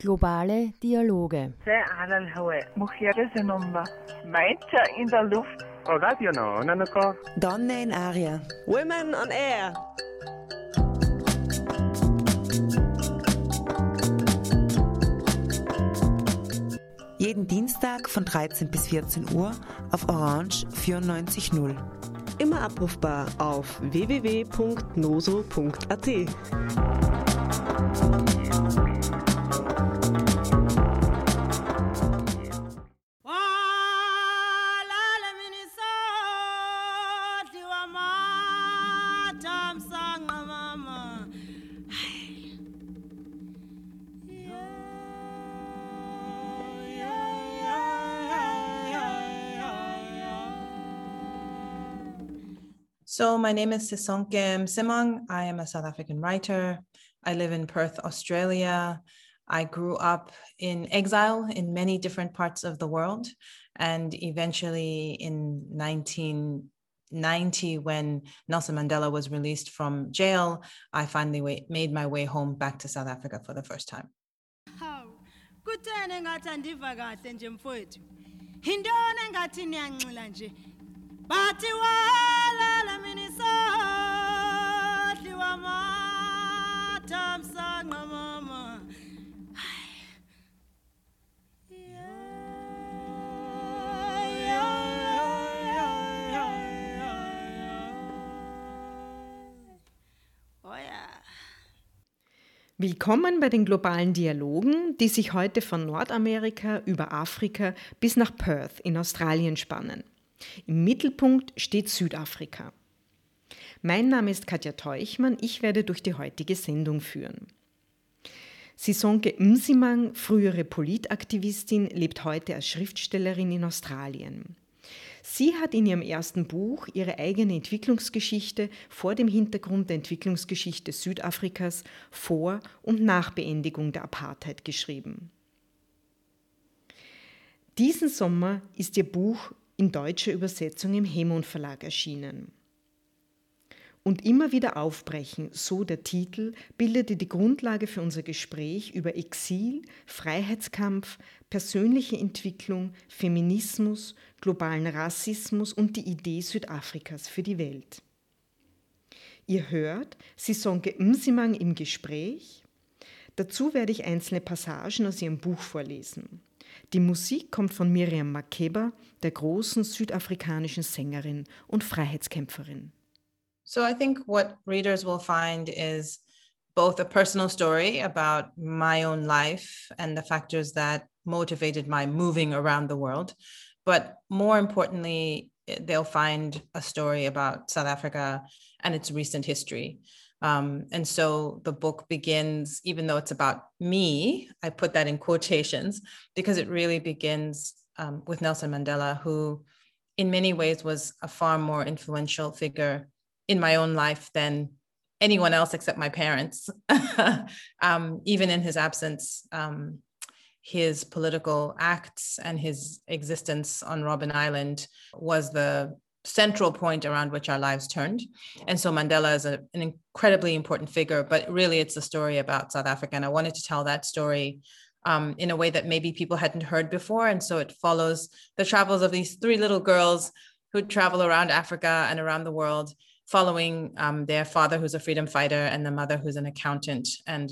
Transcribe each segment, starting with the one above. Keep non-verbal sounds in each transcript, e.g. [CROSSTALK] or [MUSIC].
Globale Dialoge. in der Luft. Donne in Aria. Women on Air. Jeden Dienstag von 13 bis 14 Uhr auf Orange 94.0. Immer abrufbar auf www.noso.at. So my name is Sisonke Msimang. I am a South African writer. I live in Perth, Australia. I grew up in exile in many different parts of the world. And eventually in 1990, when Nelson Mandela was released from jail, I finally made my way home back to South Africa for the first time. Willkommen bei den globalen Dialogen, die sich heute von Nordamerika über Afrika bis nach Perth in Australien spannen. Im Mittelpunkt steht Südafrika. Mein Name ist Katja Teuchmann, ich werde durch die heutige Sendung führen. Sisonke Msimang, frühere Politaktivistin, lebt heute als Schriftstellerin in Australien. Sie hat in ihrem ersten Buch ihre eigene Entwicklungsgeschichte vor dem Hintergrund der Entwicklungsgeschichte Südafrikas vor und nach Beendigung der Apartheid geschrieben. Diesen Sommer ist ihr Buch in deutscher Übersetzung im Hemon Verlag erschienen. Und immer wieder aufbrechen, so der Titel, bildete die Grundlage für unser Gespräch über Exil, Freiheitskampf, persönliche Entwicklung, Feminismus, globalen Rassismus und die Idee Südafrikas für die Welt. Ihr hört Sisonke Msimang im Gespräch. Dazu werde ich einzelne Passagen aus ihrem Buch vorlesen. Die Musik kommt von Miriam Makeba, der großen südafrikanischen Sängerin und Freiheitskämpferin. So I think what readers will find is both a personal story about my own life and the factors that motivated my moving around the world. But more importantly, they'll find a story about South Africa and its recent history. Um, and so the book begins, even though it's about me, I put that in quotations because it really begins um, with Nelson Mandela, who in many ways was a far more influential figure in my own life than anyone else except my parents. [LAUGHS] um, even in his absence, um, his political acts and his existence on Robben Island was the central point around which our lives turned. And so Mandela is a, an incredibly important figure, but really it's a story about South Africa. And I wanted to tell that story um, in a way that maybe people hadn't heard before. And so it follows the travels of these three little girls who travel around Africa and around the world following um, their father, who's a freedom fighter, and the mother, who's an accountant, and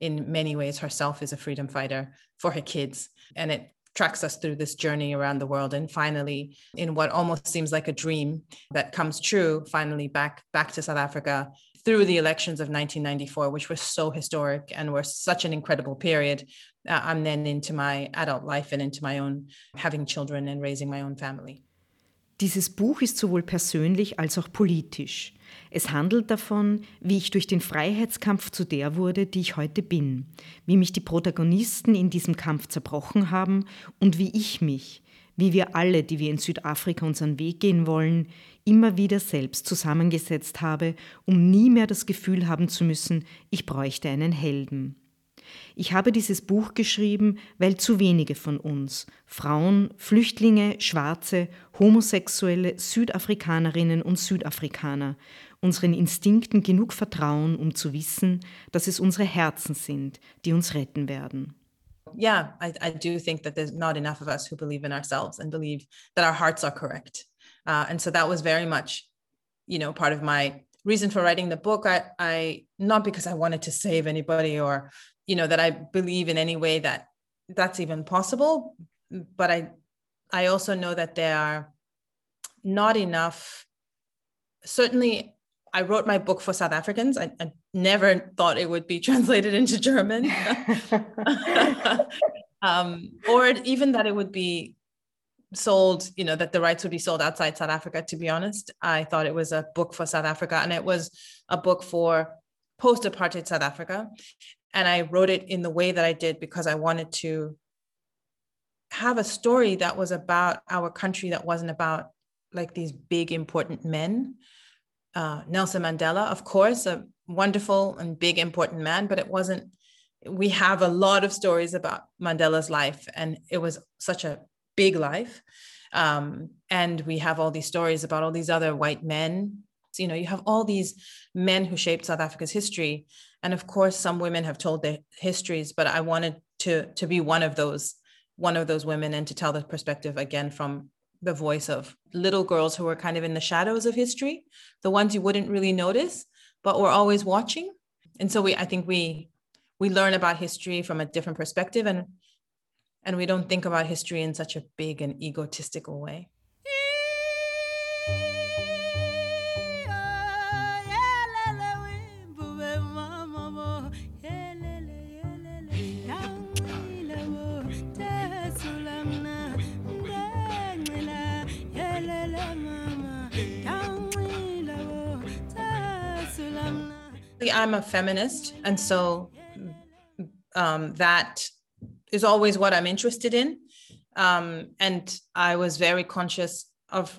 in many ways herself is a freedom fighter for her kids. And it tracks us through this journey around the world and finally in what almost seems like a dream that comes true finally back back to south africa through the elections of 1994 which were so historic and were such an incredible period uh, i'm then into my adult life and into my own having children and raising my own family Dieses Buch ist sowohl persönlich als auch politisch. Es handelt davon, wie ich durch den Freiheitskampf zu der wurde, die ich heute bin, wie mich die Protagonisten in diesem Kampf zerbrochen haben und wie ich mich, wie wir alle, die wir in Südafrika unseren Weg gehen wollen, immer wieder selbst zusammengesetzt habe, um nie mehr das Gefühl haben zu müssen, ich bräuchte einen Helden. Ich habe dieses Buch geschrieben, weil zu wenige von uns, Frauen, Flüchtlinge, Schwarze, Homosexuelle, Südafrikanerinnen und Südafrikaner, unseren Instinkten genug vertrauen, um zu wissen, dass es unsere Herzen sind, die uns retten werden. yeah, I, I do think that there's not enough of us who believe in ourselves and believe that our hearts are correct. Uh, and so that was very much, you know, part of my reason for writing the book. I, I not because I wanted to save anybody or, you know, that I believe in any way that that's even possible, but I, I also know that there are not enough. Certainly, I wrote my book for South Africans. I, I never thought it would be [LAUGHS] translated into German, [LAUGHS] um, or even that it would be sold, you know, that the rights would be sold outside South Africa. To be honest, I thought it was a book for South Africa, and it was a book for post-apartheid South Africa. And I wrote it in the way that I did because I wanted to have a story that was about our country that wasn't about like these big important men uh, Nelson Mandela, of course, a wonderful and big important man, but it wasn't. We have a lot of stories about Mandela's life, and it was such a big life. Um, and we have all these stories about all these other white men. So, you know, you have all these men who shaped South Africa's history, and of course, some women have told their histories. But I wanted to to be one of those one of those women and to tell the perspective again from the voice of little girls who were kind of in the shadows of history, the ones you wouldn't really notice, but were always watching. And so we, I think we, we learn about history from a different perspective and, and we don't think about history in such a big and egotistical way. I'm a feminist, and so um, that is always what I'm interested in. Um, and I was very conscious of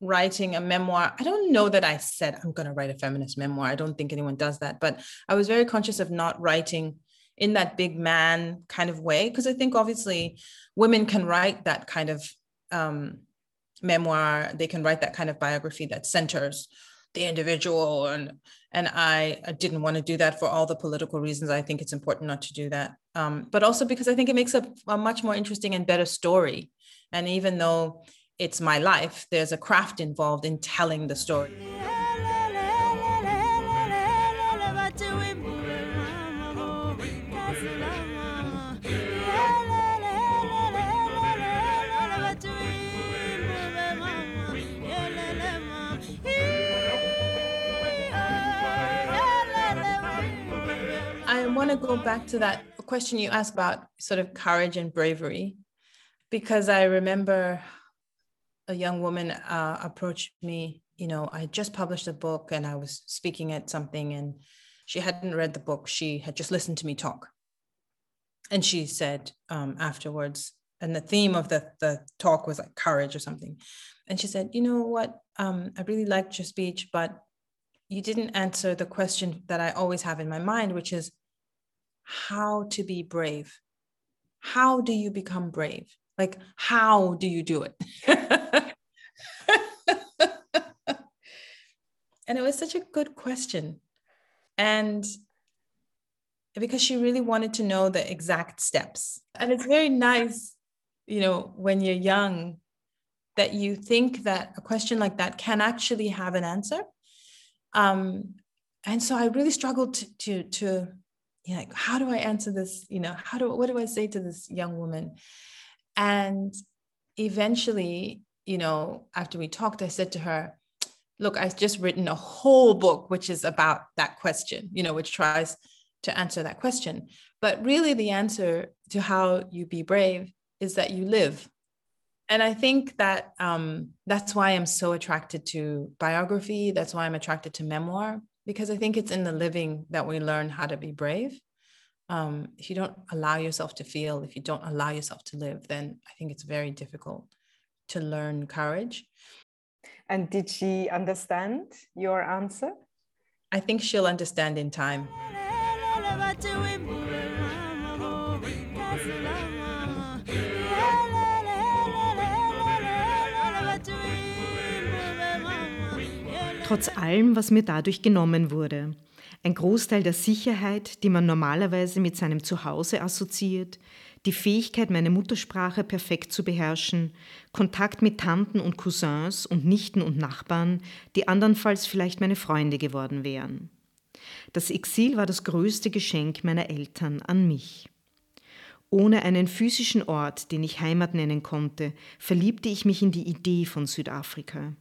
writing a memoir. I don't know that I said I'm going to write a feminist memoir. I don't think anyone does that, but I was very conscious of not writing in that big man kind of way because I think obviously women can write that kind of um, memoir. They can write that kind of biography that centers the individual and and I, didn't want to do that for all the political reasons. I think it's important not to do that. Um, but also because i think it makes a, a much more interesting and better story. And even though it's my life there's a craft involved in telling the story to go back to that question you asked about sort of courage and bravery, because I remember a young woman uh, approached me. You know, I just published a book and I was speaking at something, and she hadn't read the book. She had just listened to me talk. And she said um, afterwards, and the theme of the, the talk was like courage or something. And she said, You know what? Um, I really liked your speech, but you didn't answer the question that I always have in my mind, which is how to be brave. How do you become brave? Like, how do you do it? [LAUGHS] and it was such a good question. And because she really wanted to know the exact steps. And it's very nice, you know, when you're young, that you think that a question like that can actually have an answer. Um, and so I really struggled to, to, to you know, like, how do I answer this? You know, how do what do I say to this young woman? And eventually, you know, after we talked, I said to her, look, I've just written a whole book which is about that question, you know, which tries to answer that question. But really the answer to how you be brave is that you live. And I think that um, that's why I'm so attracted to biography. That's why I'm attracted to memoir because I think it's in the living that we learn how to be brave. Um, if you don't allow yourself to feel, if you don't allow yourself to live, then I think it's very difficult to learn courage. And did she understand your answer? I think she'll understand in time. Trotz allem, was mir dadurch genommen wurde. Ein Großteil der Sicherheit, die man normalerweise mit seinem Zuhause assoziiert, die Fähigkeit, meine Muttersprache perfekt zu beherrschen, Kontakt mit Tanten und Cousins und Nichten und Nachbarn, die andernfalls vielleicht meine Freunde geworden wären. Das Exil war das größte Geschenk meiner Eltern an mich. Ohne einen physischen Ort, den ich Heimat nennen konnte, verliebte ich mich in die Idee von Südafrika.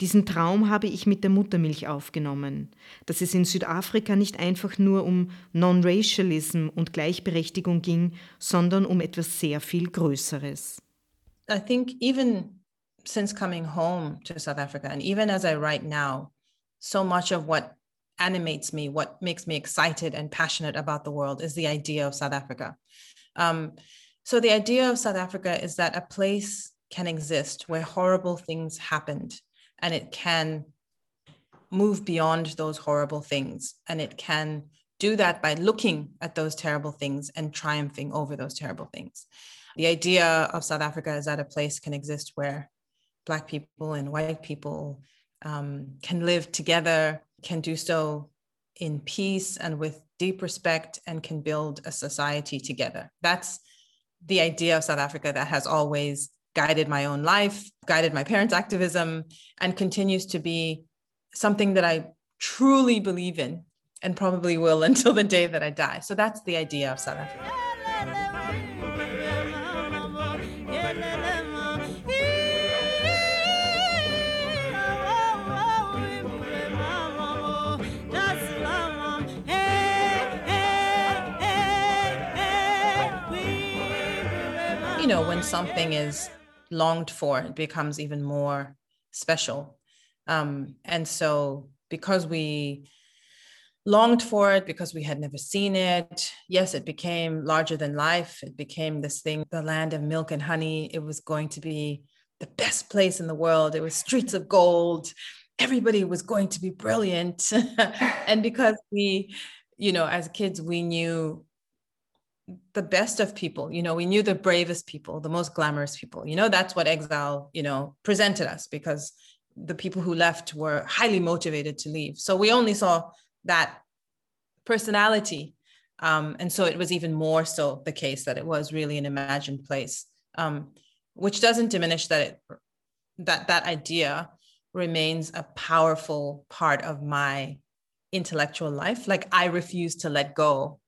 Diesen Traum habe ich mit der Muttermilch aufgenommen, dass es in Südafrika nicht einfach nur um Non-Racialism und Gleichberechtigung ging, sondern um etwas sehr viel Größeres. I think even since coming home to South Africa and even as I write now, so much of what animates me, what makes me excited and passionate about the world is the idea of South Africa. Um, so the idea of South Africa is that a place can exist where horrible things happened and it can move beyond those horrible things. And it can do that by looking at those terrible things and triumphing over those terrible things. The idea of south africa is that a place can exist where black people and white people um, can live together can do so in peace and with deep respect and can build a society together. That's the idea of south africa that has always guided my own life, guided my parents' activism, and continues to be something that I truly believe in and probably will [LAUGHS] until the day that I die. So that's the idea of South Africa. You know, when something is longed for, it becomes even more special. Um, and so, because we longed for it, because we had never seen it, yes, it became larger than life. It became this thing, the land of milk and honey. It was going to be the best place in the world. It was streets of gold. Everybody was going to be brilliant. [LAUGHS] and because we, you know, as kids, we knew the best of people. You know we knew the bravest people the most glamorous people. You know that's what exile you know presented us because the people who left were highly motivated to leave. So we only saw that personality. Um, and so it was even more so the case that it was really an imagined place um, which doesn't diminish that it that that idea remains a powerful part of my intellectual life. Like i refuse to let go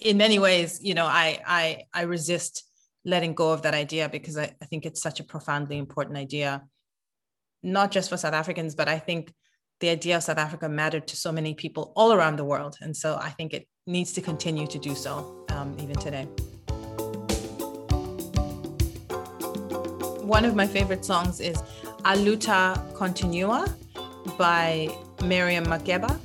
in many ways, you know, I I I resist letting go of that idea because I, I think it's such a profoundly important idea, not just for South Africans, but I think the idea of South Africa mattered to so many people all around the world. And so I think it needs to continue to do so um, even today. One of my favorite songs is Aluta Continua by Miriam Makeba.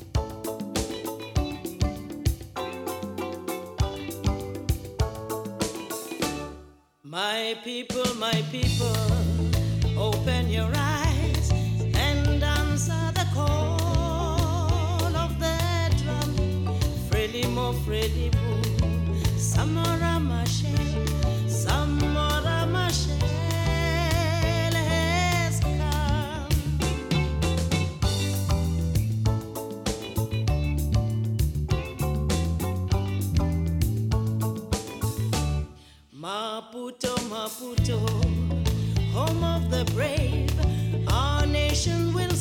My people, my people, open your eyes and answer the call of the drum. Frelimo, Frelimu, Samora Machel, Maputo, Maputo, home of the brave, our nation will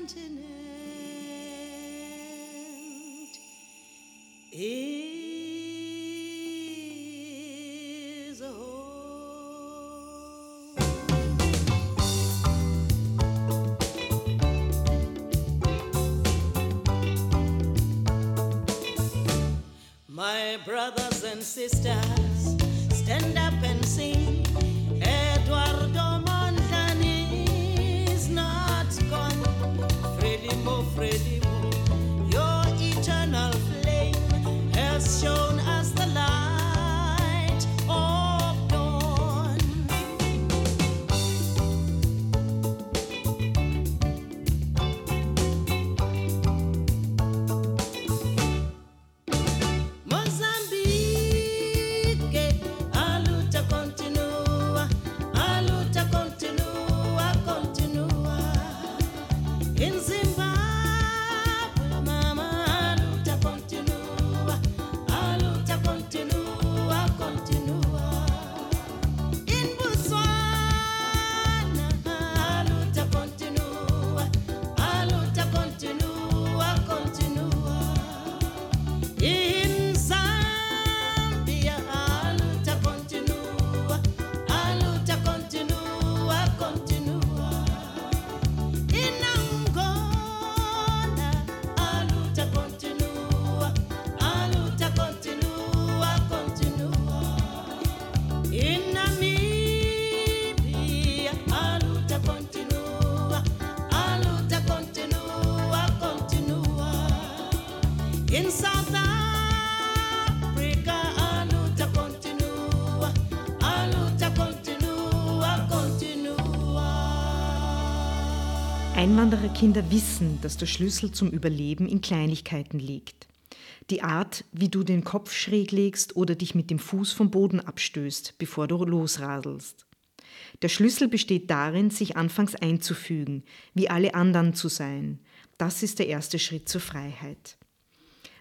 continent is a home. My brothers and sisters, stand up and sing. Frelimo, Einwandererkinder wissen, dass der Schlüssel zum Überleben in Kleinigkeiten liegt. Die Art, wie du den Kopf schräg legst oder dich mit dem Fuß vom Boden abstößt, bevor du losradelst. Der Schlüssel besteht darin, sich anfangs einzufügen, wie alle anderen zu sein. Das ist der erste Schritt zur Freiheit.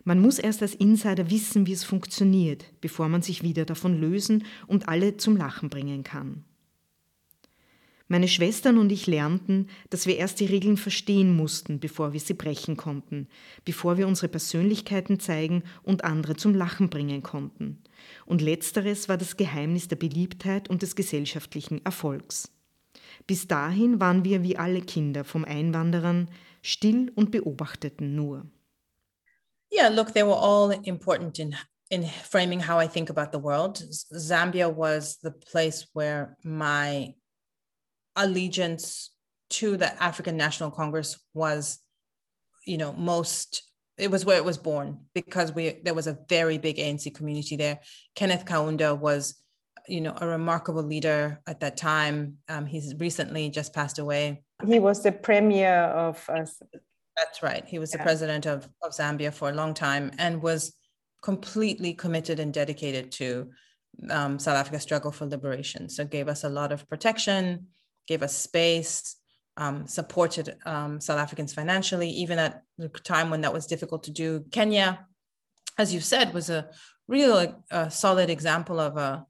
Man muss erst als Insider wissen, wie es funktioniert, bevor man sich wieder davon lösen und alle zum Lachen bringen kann. Meine Schwestern und ich lernten, dass wir erst die Regeln verstehen mussten, bevor wir sie brechen konnten, bevor wir unsere Persönlichkeiten zeigen und andere zum Lachen bringen konnten. Und letzteres war das Geheimnis der Beliebtheit und des gesellschaftlichen Erfolgs. Bis dahin waren wir wie alle Kinder vom Einwanderern still und beobachteten nur. Yeah, look, they were all important in in framing how I think about the world. Zambia was the place where my allegiance to the African National Congress was, you know, most it was where it was born because we there was a very big ANC community there. Kenneth Kaunda was, you know, a remarkable leader at that time. Um, he's recently just passed away. He was the premier of us. That's right. He was the president of, of Zambia for a long time and was completely committed and dedicated to um, South Africa's struggle for liberation. So gave us a lot of protection, gave us space, um, supported um, South Africans financially, even at the time when that was difficult to do. Kenya, as you said, was a real uh, solid example of a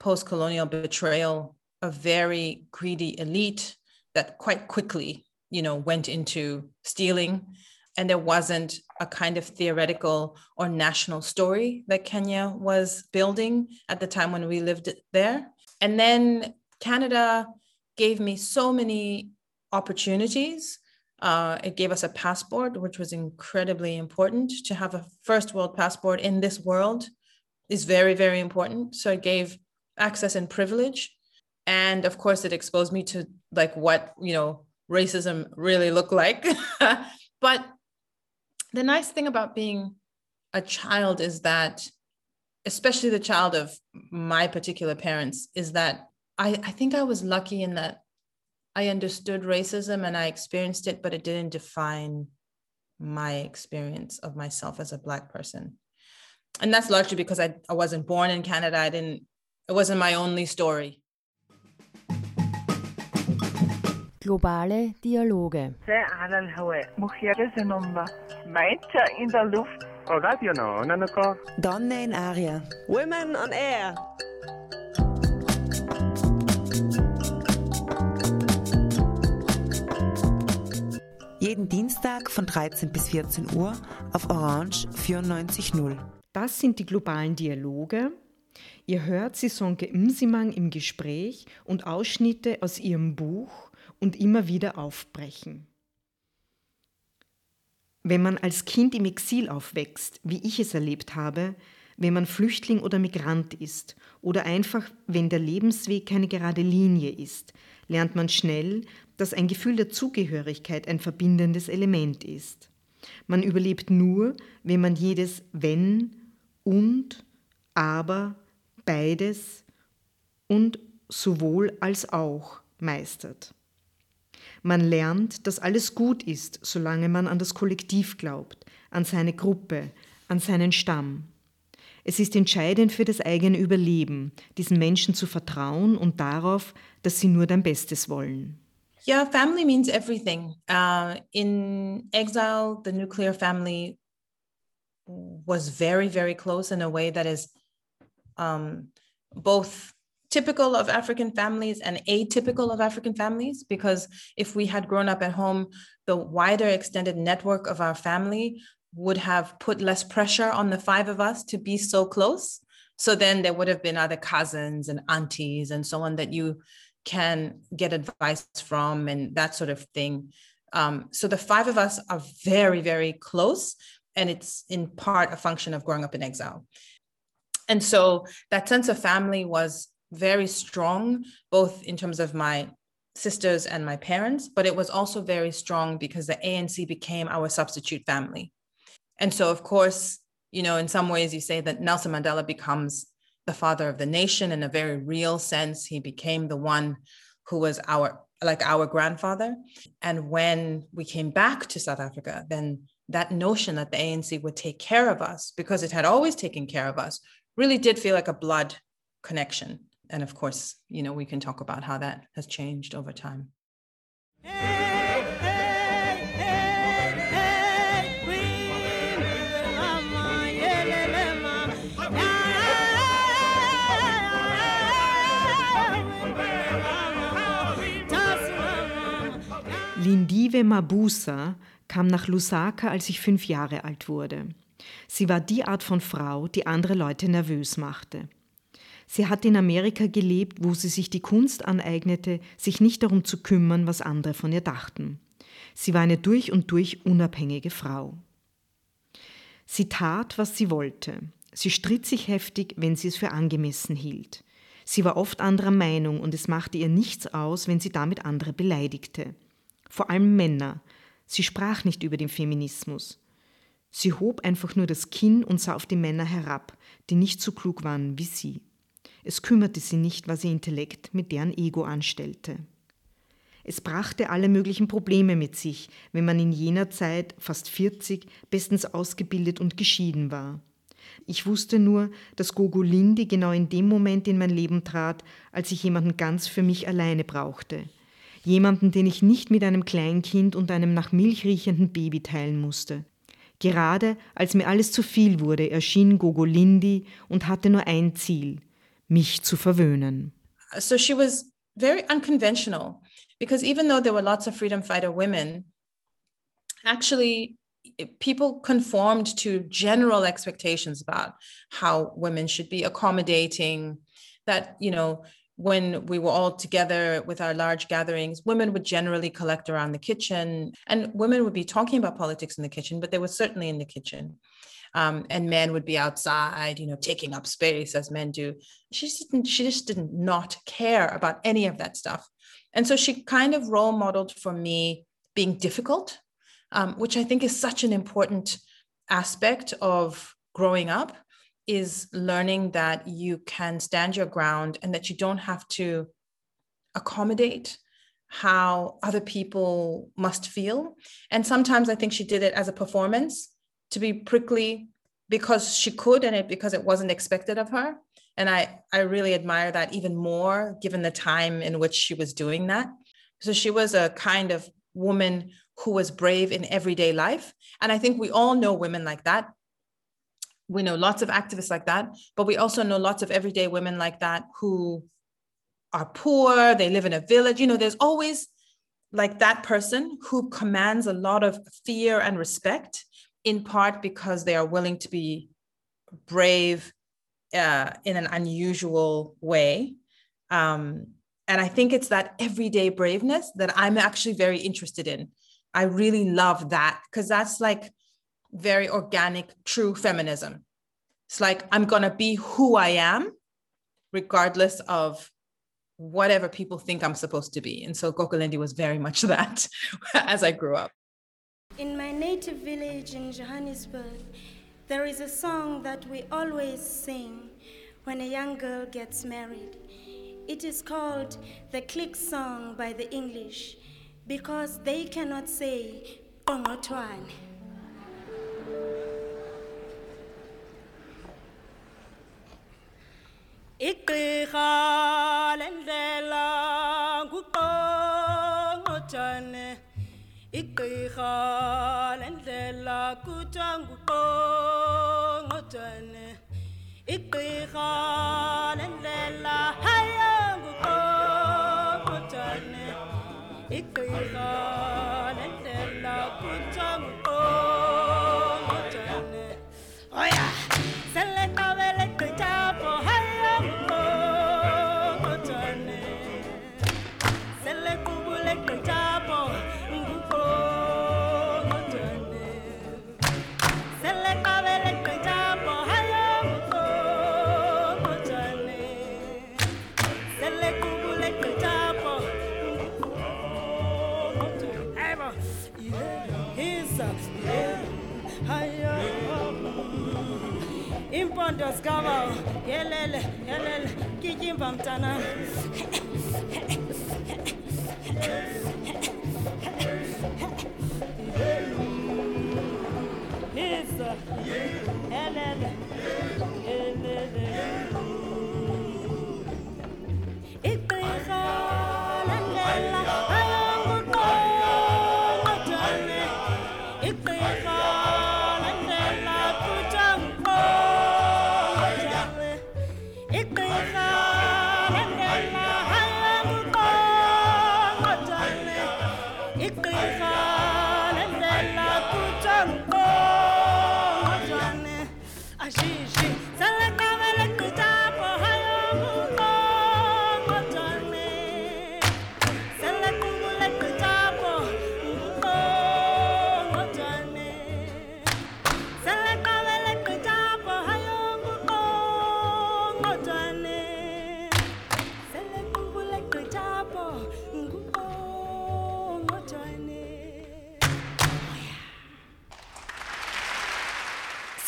post-colonial betrayal, a very greedy elite that quite quickly, you know, went into stealing. And there wasn't a kind of theoretical or national story that Kenya was building at the time when we lived there. And then Canada gave me so many opportunities. Uh, it gave us a passport, which was incredibly important. To have a first world passport in this world is very, very important. So it gave access and privilege. And of course, it exposed me to like what, you know, racism really looked like. [LAUGHS] but the nice thing about being a child is that, especially the child of my particular parents, is that I, I think I was lucky in that I understood racism and I experienced it, but it didn't define my experience of myself as a Black person. And that's largely because I, I wasn't born in Canada. I didn't, it wasn't my only story. Globale Dialoge. Donne in aria. Women on air. Jeden Dienstag von 13 bis 14 Uhr auf Orange 94.0. Das sind die globalen Dialoge. Ihr hört Sisonke Msimang im Gespräch und Ausschnitte aus ihrem Buch und immer wieder aufbrechen. Wenn man als Kind im Exil aufwächst, wie ich es erlebt habe, wenn man Flüchtling oder Migrant ist oder einfach, wenn der Lebensweg keine gerade Linie ist, lernt man schnell, dass ein Gefühl der Zugehörigkeit ein verbindendes Element ist. Man überlebt nur, wenn man jedes wenn und, aber, beides und sowohl als auch meistert. Man lernt, dass alles gut ist, solange man an das Kollektiv glaubt, an seine Gruppe, an seinen Stamm. Es ist entscheidend für das eigene Überleben, diesen Menschen zu vertrauen und darauf, dass sie nur dein Bestes wollen. Yeah, family means everything. Uh, in exile, the nuclear family was very, very close in a way that is um, both typical of African families and atypical of African families. Because if we had grown up at home, the wider extended network of our family would have put less pressure on the five of us to be so close. So then there would have been other cousins and aunties and so on that you can get advice from and that sort of thing. Um, so the five of us are very, very close. And it's in part a function of growing up in exile. And so that sense of family was very strong, both in terms of my sisters and my parents, but it was also very strong because the ANC became our substitute family. And so, of course, you know, in some ways, you say that Nelson Mandela becomes the father of the nation in a very real sense. He became the one who was our like our grandfather. And when we came back to South Africa, then that notion that the ANC would take care of us because it had always taken care of us really did feel like a blood connection. And of course, you know, we can talk about how that has changed over time. Lindiwe Mabusa kam nach Lusaka, als ich fünf Jahre alt wurde. Sie war die Art von Frau, die andere Leute nervös machte. Sie hat in Amerika gelebt, wo sie sich die Kunst aneignete, sich nicht darum zu kümmern, was andere von ihr dachten. Sie war eine durch und durch unabhängige Frau. Sie tat, was sie wollte. Sie stritt sich heftig, wenn sie es für angemessen hielt. Sie war oft anderer Meinung und es machte ihr nichts aus, wenn sie damit andere beleidigte vor allem Männer. Sie sprach nicht über den Feminismus. Sie hob einfach nur das Kinn und sah auf die Männer herab, die nicht so klug waren wie sie. Es kümmerte sie nicht, was ihr Intellekt mit deren Ego anstellte. Es brachte alle möglichen Probleme mit sich, wenn man in jener Zeit, fast 40, bestens ausgebildet und geschieden war. Ich wusste nur, dass Gogo Lindi genau in dem Moment in mein Leben trat, als ich jemanden ganz für mich alleine brauchte – jemanden, den ich nicht mit einem Kleinkind und einem nach Milch riechenden Baby teilen musste. Gerade als mir alles zu viel wurde, erschien Gogolindi und hatte nur ein Ziel, mich zu verwöhnen. So she was very unconventional because even though there were lots of freedom fighter women, actually people conformed to general expectations about how women should be accommodating that you know when we were all together with our large gatherings, women would generally collect around the kitchen, and women would be talking about politics in the kitchen, but they were certainly in the kitchen. Um, and men would be outside, you know, taking up space as men do. She just didn't, she just did not care about any of that stuff. And so she kind of role modeled for me being difficult, um, which I think is such an important aspect of growing up is learning that you can stand your ground and that you don't have to accommodate how other people must feel. And sometimes I think she did it as a performance to be prickly because she could and it because it wasn't expected of her. And I, I really admire that even more given the time in which she was doing that. So she was a kind of woman who was brave in everyday life. And I think we all know women like that. We know lots of activists like that, but we also know lots of everyday women like that who are poor, they live in a village. You know, there's always like that person who commands a lot of fear and respect, in part because they are willing to be brave uh, in an unusual way. Um, and I think it's that everyday braveness that I'm actually very interested in. I really love that because that's like very organic, true feminism. It's like I'm going to be who I am, regardless of whatever people think I'm supposed to be. And so Gogo Lindi was very much [LAUGHS] that as I grew up. In my native village in Johannesburg, there is a song that we always sing when a young girl gets married. It is called the click song by the English because they cannot say Qongqothwane. Igqirha lendlela nguqongqothane igqirha lendlela kuthiwa nguqongqothane igqirha 밤 따나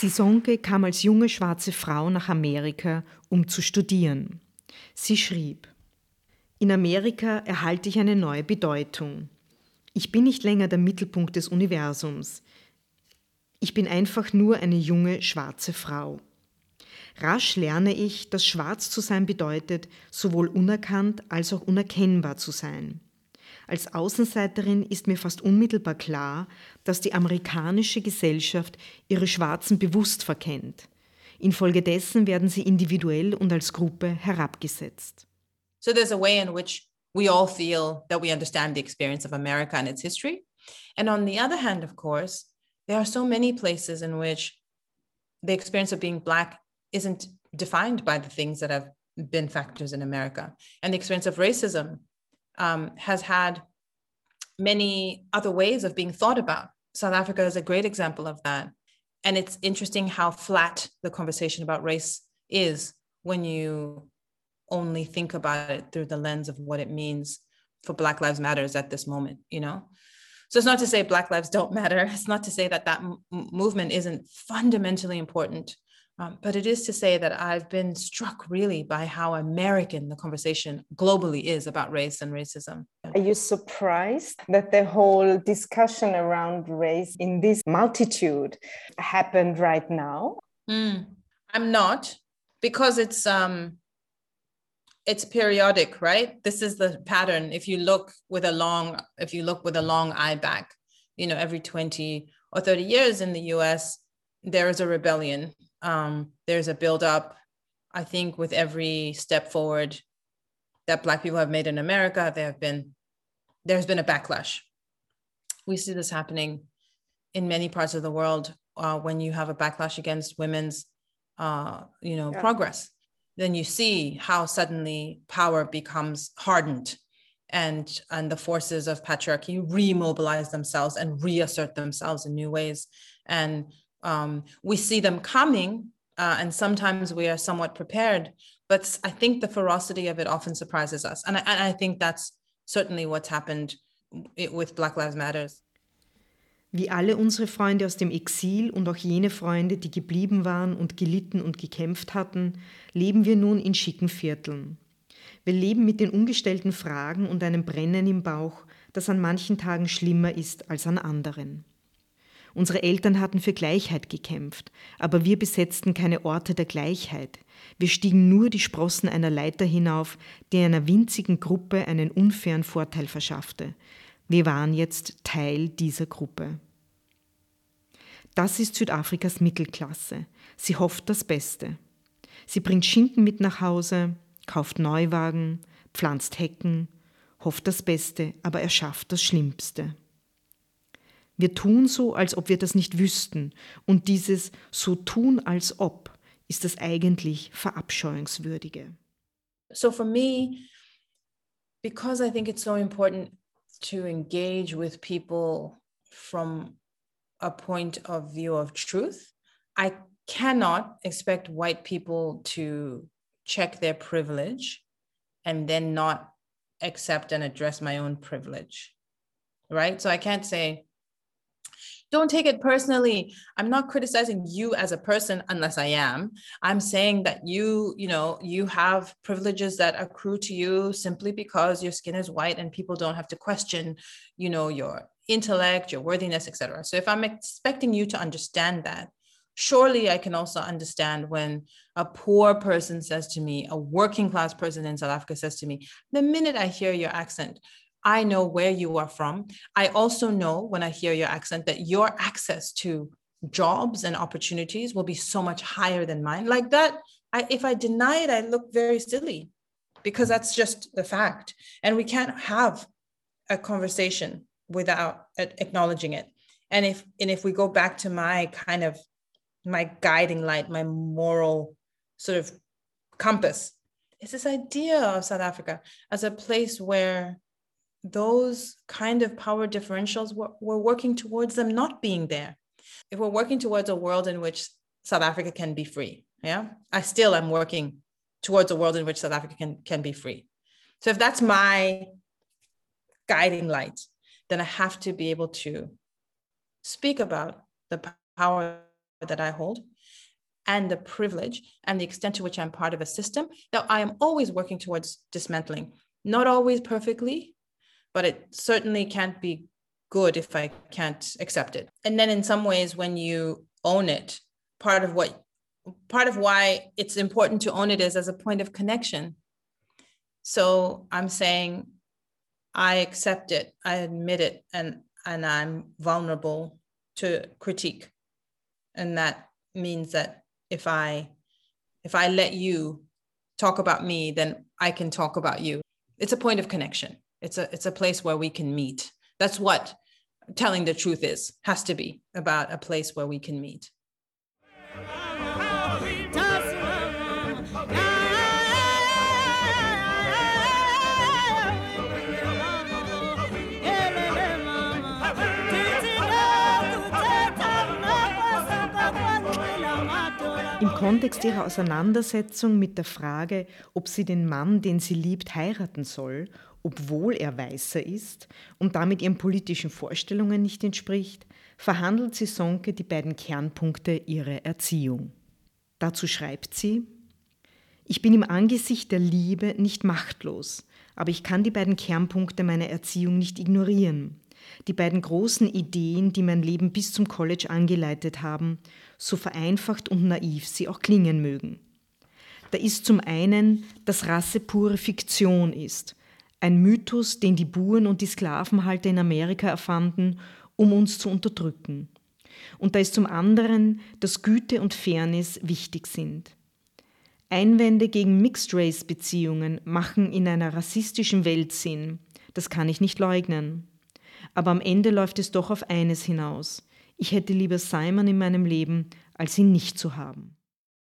Sisonke kam als junge schwarze Frau nach Amerika, um zu studieren. Sie schrieb, in Amerika erhalte ich eine neue Bedeutung. Ich bin nicht länger der Mittelpunkt des Universums. Ich bin einfach nur eine junge schwarze Frau. Rasch lerne ich, dass schwarz zu sein bedeutet, sowohl unerkannt als auch unerkennbar zu sein. Als Außenseiterin ist mir fast unmittelbar klar, dass die amerikanische Gesellschaft ihre Schwarzen bewusst verkennt. Infolgedessen werden sie individuell und als Gruppe herabgesetzt. So there's a way in which we all feel that we understand the experience of America and its history. And on the other hand, of course, there are so many places in which the experience of being Black isn't defined by the things that have been factors in America. And the experience of racism um, has had many other ways of being thought about. South Africa is a great example of that. And it's interesting how flat the conversation about race is when you only think about it through the lens of what it means for Black Lives Matters at this moment, you know? So it's not to say Black lives don't matter. [LAUGHS] It's not to say that that m- movement isn't fundamentally important. Um, but it is to say that I've been struck really by how American the conversation globally is about race and racism. Are you surprised that the whole discussion around race in this multitude happened right now? Mm, I'm not because it's um it's periodic, right? This is the pattern. If you look with a long, if you look with a long eye back, you know, every 20 or 30 years in the US, there is a rebellion. Um, there's a buildup. I think with every step forward that Black people have made in America, there have been, there's been a backlash. We see this happening in many parts of the world uh, when you have a backlash against women's, uh, you know, yeah. progress then you see how suddenly power becomes hardened and and the forces of patriarchy remobilize themselves and reassert themselves in new ways and um, we see them coming uh, and sometimes we are somewhat prepared but i think the ferocity of it often surprises us and I, and I think that's certainly what's happened with black lives matters Wie alle unsere Freunde aus dem Exil und auch jene Freunde, die geblieben waren und gelitten und gekämpft hatten, leben wir nun in schicken Vierteln. Wir leben mit den ungestellten Fragen und einem Brennen im Bauch, das an manchen Tagen schlimmer ist als an anderen. Unsere Eltern hatten für Gleichheit gekämpft, aber wir besetzten keine Orte der Gleichheit. Wir stiegen nur die Sprossen einer Leiter hinauf, die einer winzigen Gruppe einen unfairen Vorteil verschaffte. Wir waren jetzt Teil dieser Gruppe. Das ist Südafrikas Mittelklasse. Sie hofft das Beste. Sie bringt Schinken mit nach Hause, kauft Neuwagen, pflanzt Hecken, hofft das Beste, aber erschafft das Schlimmste. Wir tun so, als ob wir das nicht wüssten, und dieses so tun, als ob ist das eigentlich verabscheuungswürdige. So for me, because I think it's so important to engage with people from a point of view of truth. I cannot expect white people to check their privilege and then not accept and address my own privilege. Right. So I can't say, don't take it personally. I'm not criticizing you as a person unless I am. I'm saying that you, you know, you have privileges that accrue to you simply because your skin is white and people don't have to question, you know, your intellect, your worthiness, etc. So if I'm expecting you to understand that, surely I can also understand when a poor person says to me, a working class person in South Africa says to me, the minute I hear your accent, I know where you are from. I also know when I hear your accent that your access to jobs and opportunities will be so much higher than mine. Like that, I, if I deny it, I look very silly because that's just the fact. And we can't have a conversation without acknowledging it and if and if we go back to my kind of my guiding light my moral sort of compass it's this idea of south africa as a place where those kind of power differentials we're, we're working towards them not being there if we're working towards a world in which south africa can be free yeah i still am working towards a world in which south africa can can be free so if that's my guiding light then I have to be able to speak about the power that I hold and the privilege and the extent to which I'm part of a system that I am always working towards dismantling. Not always perfectly, but it certainly can't be good if I can't accept it. And then in some ways, when you own it, part of what part of why it's important to own it is as a point of connection. So I'm saying I accept it, I admit it, and and I'm vulnerable to critique. And that means that if I if I let you talk about me, then I can talk about you. It's a point of connection. It's a it's a place where we can meet. That's what telling the truth is, has to be about a place where we can meet. Im Kontext ihrer Auseinandersetzung mit der Frage, ob sie den Mann, den sie liebt, heiraten soll, obwohl er weißer ist und damit ihren politischen Vorstellungen nicht entspricht, verhandelt sie Sonke die beiden Kernpunkte ihrer Erziehung. Dazu schreibt sie, ich bin im Angesicht der Liebe nicht machtlos, aber ich kann die beiden Kernpunkte meiner Erziehung nicht ignorieren. Die beiden großen Ideen, die mein Leben bis zum College angeleitet haben, so vereinfacht und naiv sie auch klingen mögen. Da ist zum einen, dass Rasse pure Fiktion ist, ein Mythos, den die Buren und die Sklavenhalter in Amerika erfanden, um uns zu unterdrücken. Und da ist zum anderen, dass Güte und Fairness wichtig sind. Einwände gegen Mixed-Race-Beziehungen machen in einer rassistischen Welt Sinn. Das kann ich nicht leugnen. Aber am Ende läuft es doch auf eines hinaus. Ich hätte lieber Simon in meinem Leben, als ihn nicht zu haben.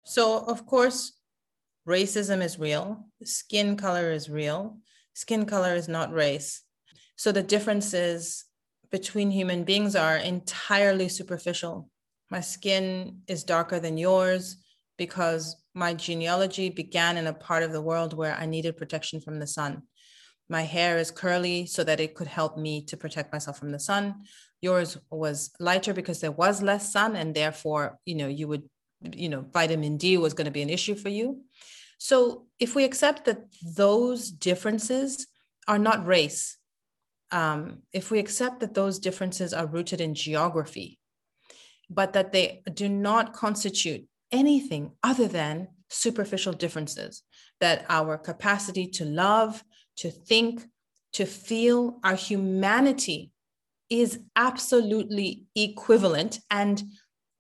So, of course, racism is real. Skin color is real. Skin color is not race. So the differences between human beings are entirely superficial. My skin is darker than yours because my genealogy began in a part of the world where I needed protection from the sun. My hair is curly so that it could help me to protect myself from the sun. Yours was lighter because there was less sun, and therefore, you know, you would, you know, vitamin D was going to be an issue for you. So if we accept that those differences are not race, um, if we accept that those differences are rooted in geography, but that they do not constitute anything other than superficial differences, that our capacity to love, to think, to feel, our humanity is absolutely equivalent and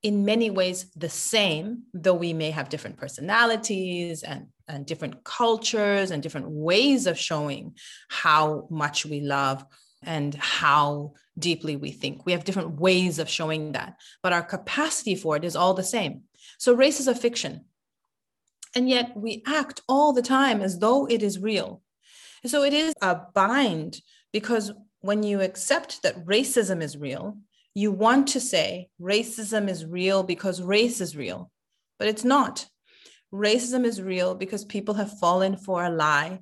in many ways the same, though we may have different personalities and, and different cultures and different ways of showing how much we love and how deeply we think. We have different ways of showing that, but our capacity for it is all the same. So race is a fiction. And yet we act all the time as though it is real. So it is a bind because when you accept that racism is real, you want to say racism is real because race is real, but it's not. Racism is real because people have fallen for a lie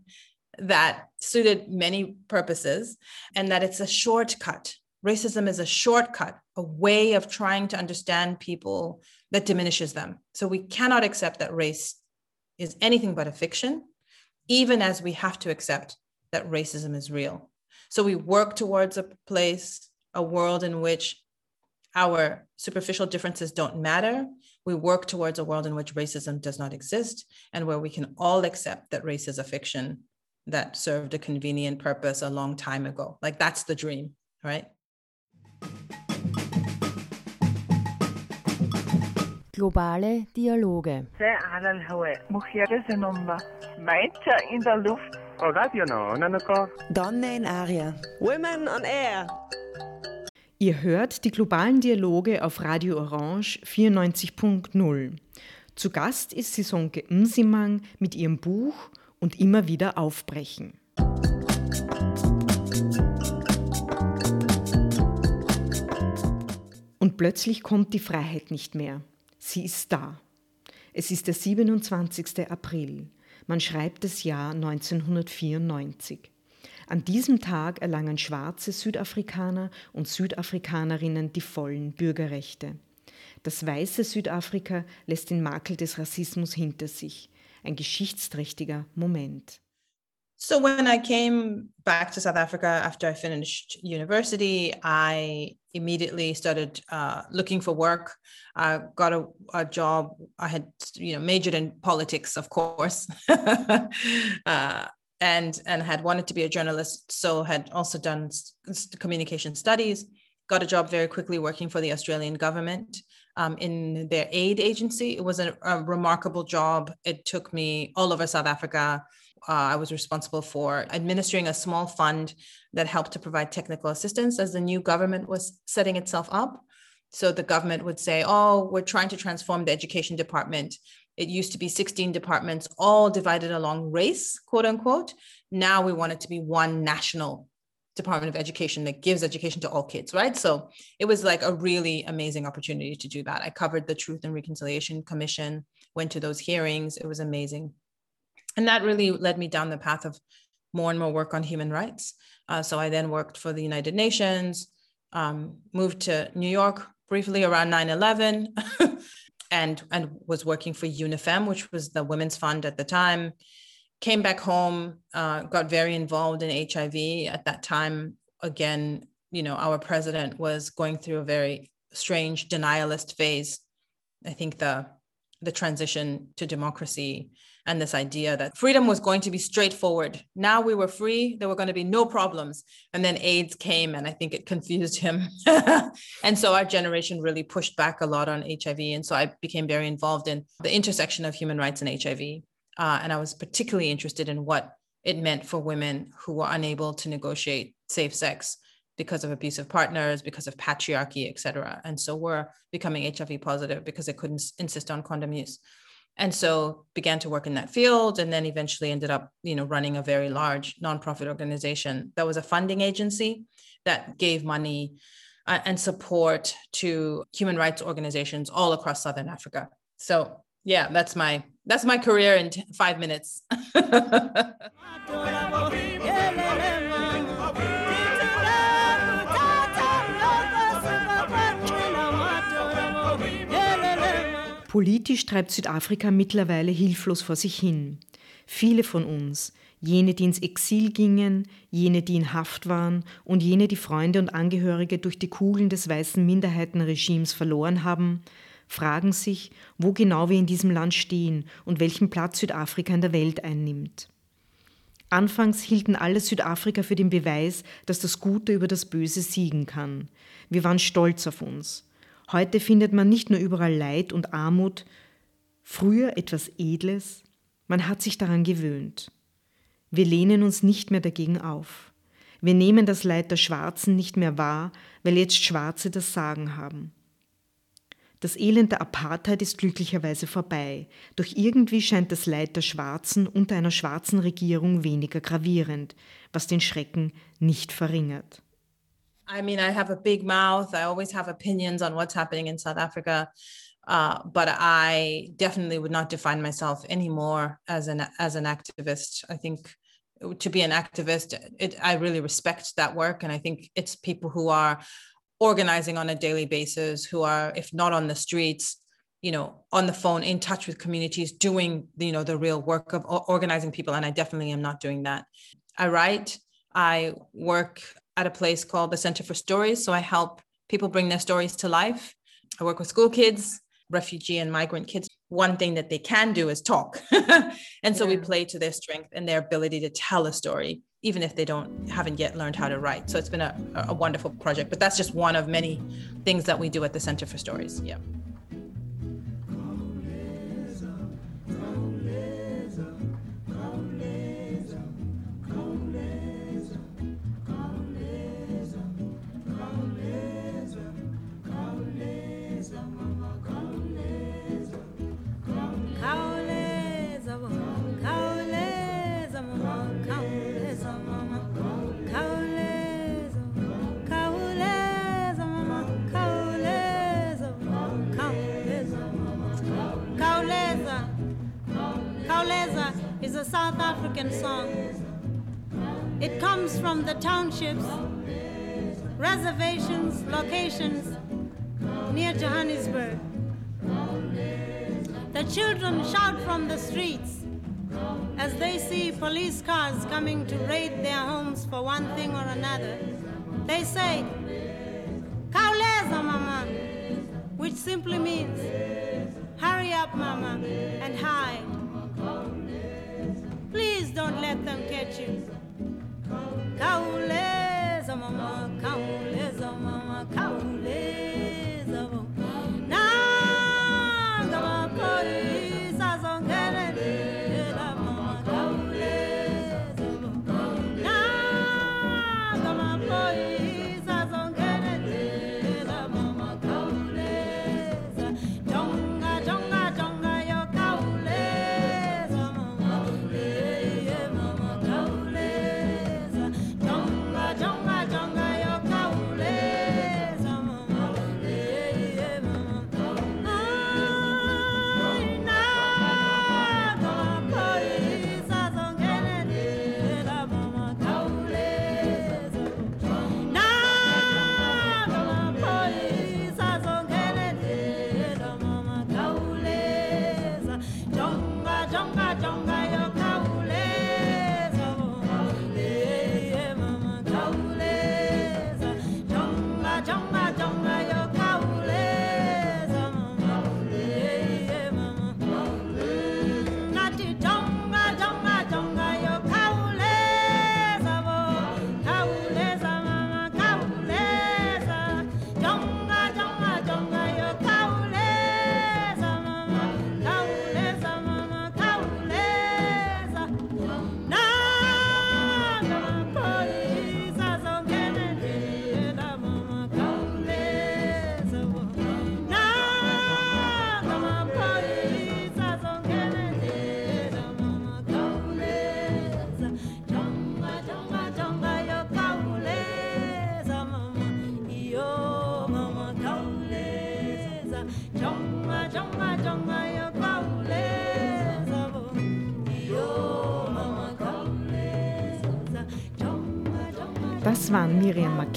that suited many purposes and that it's a shortcut. Racism is a shortcut, a way of trying to understand people that diminishes them. So we cannot accept that race is anything but a fiction, even as we have to accept that racism is real. So we work towards a place, a world in which our superficial differences don't matter. We work towards a world in which racism does not exist and where we can all accept that race is a fiction that served a convenient purpose a long time ago. Like that's the dream, right? Globale Dialoge. In der Luft. Oh, Donne in Aria. Women on Air. Ihr hört die globalen Dialoge auf Radio Orange 94.0. Zu Gast ist Sisonke Msimang mit ihrem Buch und immer wieder aufbrechen. Und plötzlich kommt die Freiheit nicht mehr. Sie ist da. Es ist der 27. April. Man schreibt das Jahr 1994. An diesem Tag erlangen schwarze Südafrikaner und Südafrikanerinnen die vollen Bürgerrechte. Das weiße Südafrika lässt den Makel des Rassismus hinter sich. Ein geschichtsträchtiger Moment. So when I came back to South Africa after I finished university, I immediately started uh, looking for work. I got a, a, job. I had, you know, majored in politics, of course, [LAUGHS] uh, and and had wanted to be a journalist. So had also done communication studies. Got a job very quickly working for the Australian government um, in their aid agency. It was a, a remarkable job. It took me all over South Africa uh, I was responsible for administering a small fund that helped to provide technical assistance as the new government was setting itself up. So the government would say, Oh, we're trying to transform the education department. It used to be 16 departments, all divided along race, quote unquote. Now we want it to be one national Department of Education that gives education to all kids, right? So it was like a really amazing opportunity to do that. I covered the Truth and Reconciliation Commission, went to those hearings. It was amazing. And that really led me down the path of more and more work on human rights. Uh, so I then worked for the United Nations, um, moved to New York briefly around 9 11, [LAUGHS] and, and was working for UNIFEM, which was the Women's Fund at the time. Came back home, uh, got very involved in HIV at that time. Again, you know, our president was going through a very strange denialist phase. I think the the transition to democracy and this idea that freedom was going to be straightforward. Now we were free, there were going to be no problems. And then AIDS came, and I think it confused him. [LAUGHS] and so our generation really pushed back a lot on HIV. And so I became very involved in the intersection of human rights and HIV. Uh, and I was particularly interested in what it meant for women who were unable to negotiate safe sex because of abusive partners, because of patriarchy, et cetera. And so we're becoming HIV positive because they couldn't insist on condom use and so began to work in that field and then eventually ended up you know running a very large nonprofit organization that was a funding agency that gave money uh, and support to human rights organizations all across southern africa. So yeah that's my that's my career in t- 5 minutes [LAUGHS] [LAUGHS] Politisch treibt Südafrika mittlerweile hilflos vor sich hin. Viele von uns, jene, die ins Exil gingen, jene, die in Haft waren und jene, die Freunde und Angehörige durch die Kugeln des weißen Minderheitenregimes verloren haben, fragen sich, wo genau wir in diesem Land stehen und welchen Platz Südafrika in der Welt einnimmt. Anfangs hielten alle Südafrika für den Beweis, dass das Gute über das Böse siegen kann. Wir waren stolz auf uns. Heute findet man nicht nur überall Leid und Armut, früher etwas Edles, man hat sich daran gewöhnt. Wir lehnen uns nicht mehr dagegen auf. Wir nehmen das Leid der Schwarzen nicht mehr wahr, weil jetzt Schwarze das Sagen haben. Das Elend der Apartheid ist glücklicherweise vorbei, doch irgendwie scheint das Leid der Schwarzen unter einer schwarzen Regierung weniger gravierend, was den Schrecken nicht verringert. I mean, I have a big mouth. I always have opinions on what's happening in South Africa. Uh, but I definitely would not define myself anymore as an as an activist. I think to be an activist, it, I really respect that work, and I think it's people who are organizing on a daily basis, who are, if not on the streets, you know, on the phone, in touch with communities, doing you know the real work of organizing people. And I definitely am not doing that. I write. I work at a place called the Center for Stories. So I help people bring their stories to life. I work with school kids, refugee and migrant kids. One thing that they can do is talk. [LAUGHS] and so yeah. we play to their strength and their ability to tell a story, even if they don't haven't yet learned how to write. So it's been a, a wonderful project. But that's just one of many things that we do at the Center for Stories. Yeah. South African song. It comes from the townships, reservations, locations near Johannesburg. The children shout from the streets as they see police cars coming to raid their homes for one thing or another. They say, Kauleza, mama, which simply means, hurry up, mama, and hide. Please don't let them catch you. Kauleza oh mama, kauleza oh mama, kauleza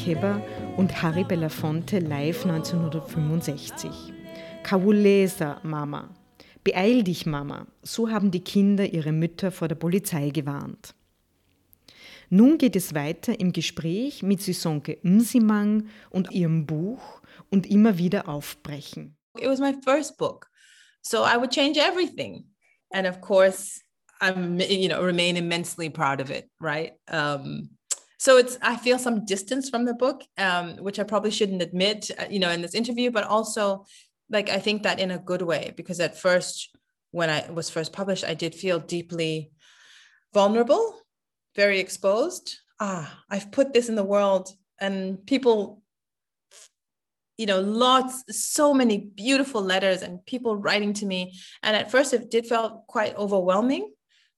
Makeba und Harry Belafonte live 1965. Kaulesa, Mama. Beeil dich, Mama. So haben die Kinder ihre Mütter vor der Polizei gewarnt. Nun geht es weiter im Gespräch mit Sisonke Msimang und ihrem Buch und immer wieder aufbrechen. It was my first book, so I would change everything. And of course, I'm, you know, remain immensely proud of it, right? Um, so it's i feel some distance from the book um, which i probably shouldn't admit uh, you know in this interview but also like i think that in a good way because at first when i was first published i did feel deeply vulnerable very exposed. Ah i've put this in the world and people you know lots so many beautiful letters and people writing to me. And at first it did felt quite overwhelming.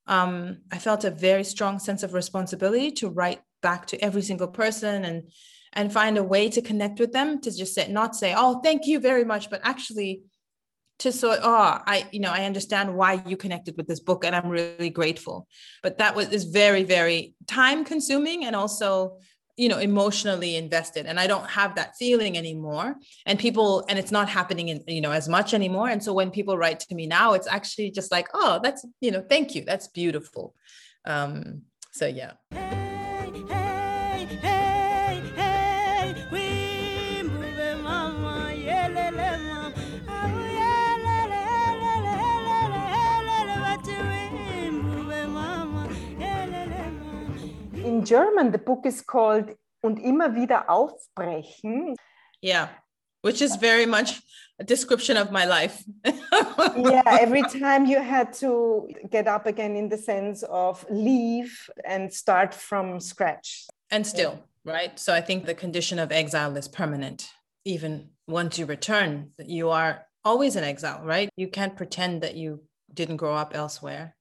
Um, i felt a very strong sense of responsibility to write back to every single person and and find a way to connect with them to just say not say oh thank you very much but actually to so oh i you know i understand why you connected with this book and i'm really grateful. But that was is very very time consuming and also you know emotionally invested. And i don't have that feeling anymore. And people and it's not happening in you know as much anymore. And so when people write to me now it's actually just like oh that's you know thank you. That's beautiful. Um so yeah in German, the book is called Und immer wieder aufbrechen. Yeah, which is very much a description of my life. [LAUGHS] yeah, every time you had to get up again in the sense of leave and start from scratch. And still, yeah. right? So I think the condition of exile is permanent. Even once you return, you are always in exile, right? You can't pretend that you didn't grow up elsewhere.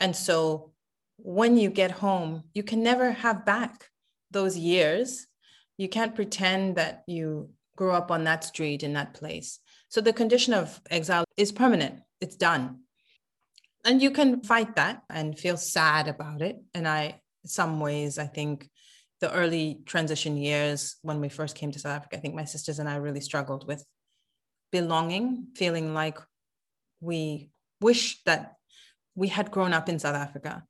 And so when you get home, you can never have back those years. You can't pretend that you grew up on that street in that place. So the condition of exile is permanent, it's done. And you can fight that and feel sad about it. And I, in some ways, I think the early transition years when we first came to South Africa, I think my sisters and I really struggled with belonging, feeling like we wish that we had grown up in South Africa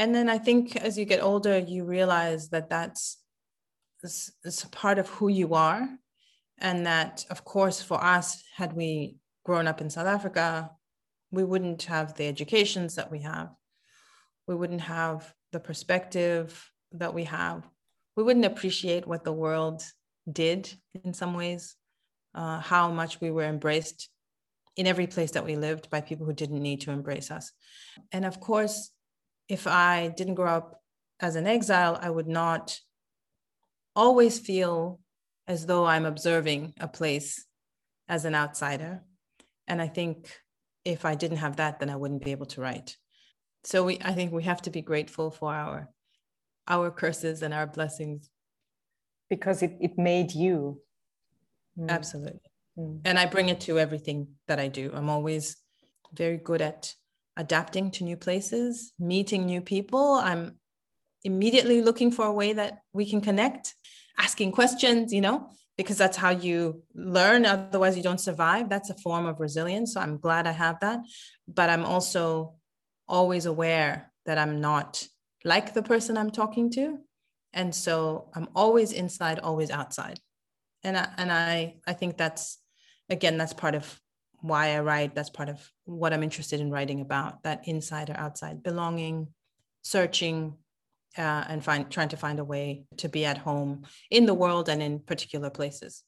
and then I think as you get older, you realize that that's it's, part of who you are, and that of course for us, had we grown up in South Africa, we wouldn't have the educations that we have, we wouldn't have the perspective that we have, we wouldn't appreciate what the world did in some ways, uh, how much we were embraced in every place that we lived by people who didn't need to embrace us. And of course, if I didn't grow up as an exile, I would not always feel as though I'm observing a place as an outsider. And I think if I didn't have that, then I wouldn't be able to write. So we, I think we have to be grateful for our, our curses and our blessings. Because it, it made you. Mm. Absolutely. Mm. And I bring it to everything that I do. I'm always very good at adapting to new places, meeting new people. I'm immediately looking for a way that we can connect, asking questions, you know, because that's how you learn. Otherwise, you don't survive. That's a form of resilience. So I'm glad I have that. But I'm also always aware that I'm not like the person I'm talking to. And so I'm always inside, always outside. and I, and I I think that's again that's part of why I write. That's part of what I'm interested in writing about. That inside or outside, belonging, searching, uh, and find trying to find a way to be at home in the world and in particular places.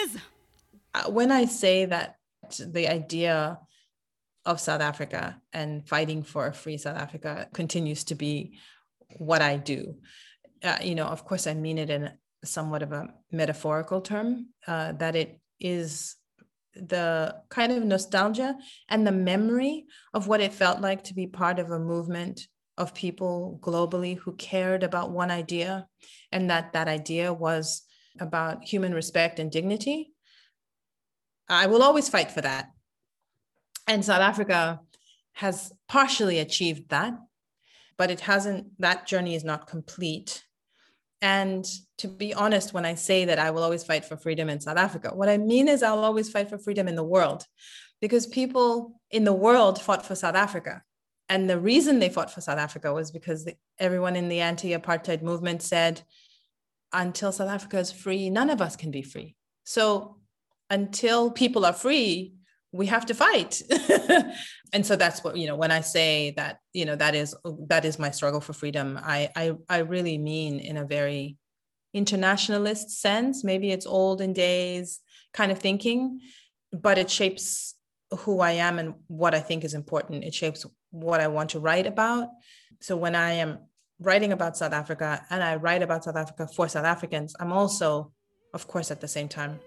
Yes. Uh, when I say that the idea of South Africa and fighting for a free South Africa continues to be what I do, uh, you know, of course, I mean it in somewhat of a metaphorical term, uh, that it is the kind of nostalgia and the memory of what it felt like to be part of a movement of people globally who cared about one idea and that that idea was about human respect and dignity. I will always fight for that. And South Africa has partially achieved that, but it hasn't, that journey is not complete. And to be honest, when I say that I will always fight for freedom in South Africa, what I mean is I'll always fight for freedom in the world because people in the world fought for South Africa. And the reason they fought for South Africa was because everyone in the anti apartheid movement said, until South Africa is free, none of us can be free. So until people are free, we have to fight. [LAUGHS] and so that's what, you know, when I say that, you know, that is that is my struggle for freedom, I I, I really mean in a very internationalist sense. Maybe it's olden days kind of thinking, but it shapes who I am and what I think is important. It shapes what I want to write about. So when I am writing about South Africa and I write about South Africa for South Africans, I'm also, of course, at the same time,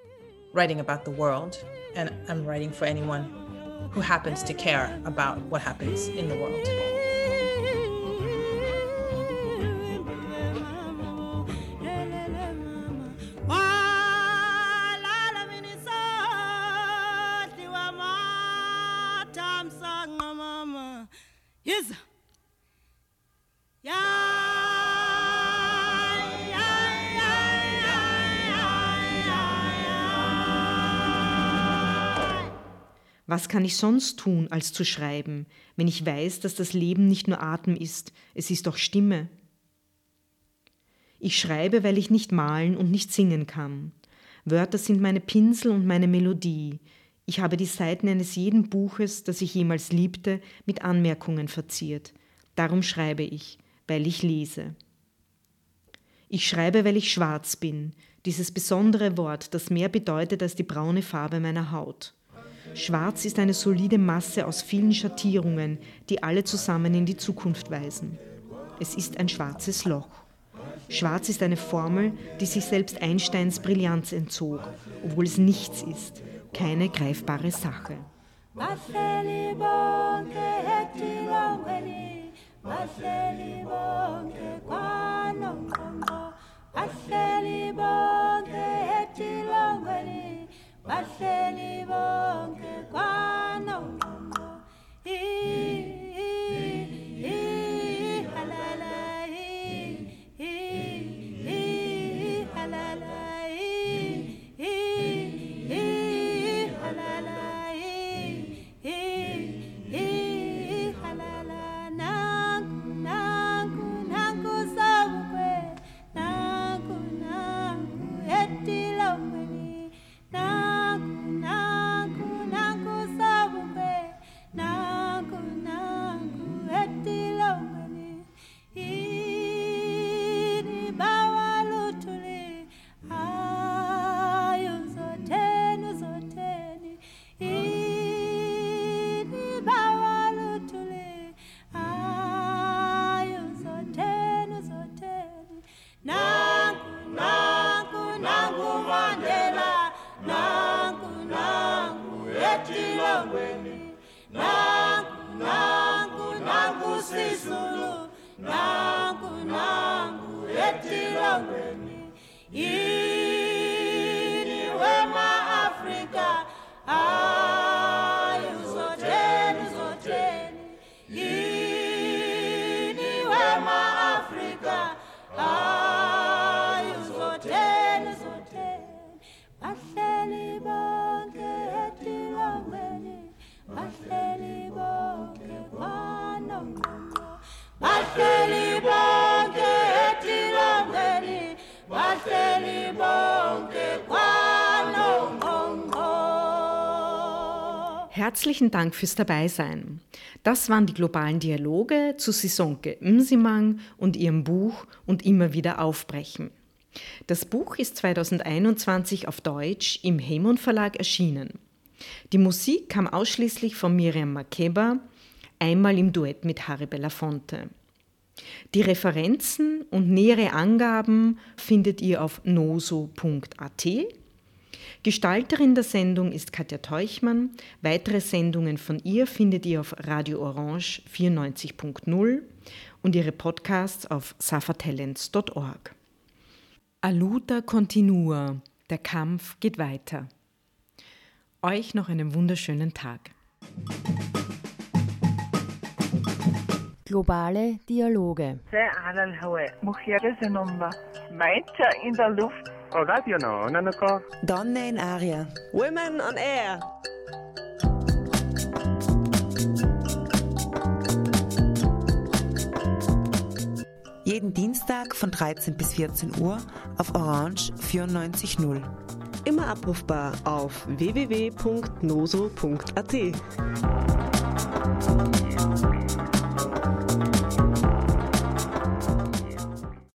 writing about the world. And I'm writing for anyone who happens to care about what happens in the world. Yes. Was kann ich sonst tun, als zu schreiben, wenn ich weiß, dass das Leben nicht nur Atem ist, es ist auch Stimme? Ich schreibe, weil ich nicht malen und nicht singen kann. Wörter sind meine Pinsel und meine Melodie. Ich habe die Seiten eines jeden Buches, das ich jemals liebte, mit Anmerkungen verziert. Darum schreibe ich, weil ich lese. Ich schreibe, weil ich schwarz bin, dieses besondere Wort, das mehr bedeutet als die braune Farbe meiner Haut. Schwarz ist eine solide Masse aus vielen Schattierungen, die alle zusammen in die Zukunft weisen. Es ist ein schwarzes Loch. Schwarz ist eine Formel, die sich selbst Einsteins Brillanz entzog, obwohl es nichts ist, keine greifbare Sache. bahleli bonke bahleli bonke kwanongqongqo Herzlichen Dank fürs Dabeisein. Das waren die globalen Dialoge zu Sisonke Msimang und ihrem Buch Und immer wieder aufbrechen. Das Buch ist 2021 auf Deutsch im Hemon Verlag erschienen. Die Musik kam ausschließlich von Miriam Makeba, einmal im Duett mit Harry Belafonte. Die Referenzen und nähere Angaben findet ihr auf noso.at. Gestalterin der Sendung ist Katja Teuchmann. Weitere Sendungen von ihr findet ihr auf Radio Orange 94.0 und ihre Podcasts auf safatalents.org. Aluta continua, der Kampf geht weiter. Euch noch einen wunderschönen Tag. Globale Dialoge. Mujeres en hombres. Mainzer in der Luft Donne in Aria. Women on Air. Jeden Dienstag von 13 bis 14 Uhr auf Orange 94.0. Immer abrufbar auf www.noso.at.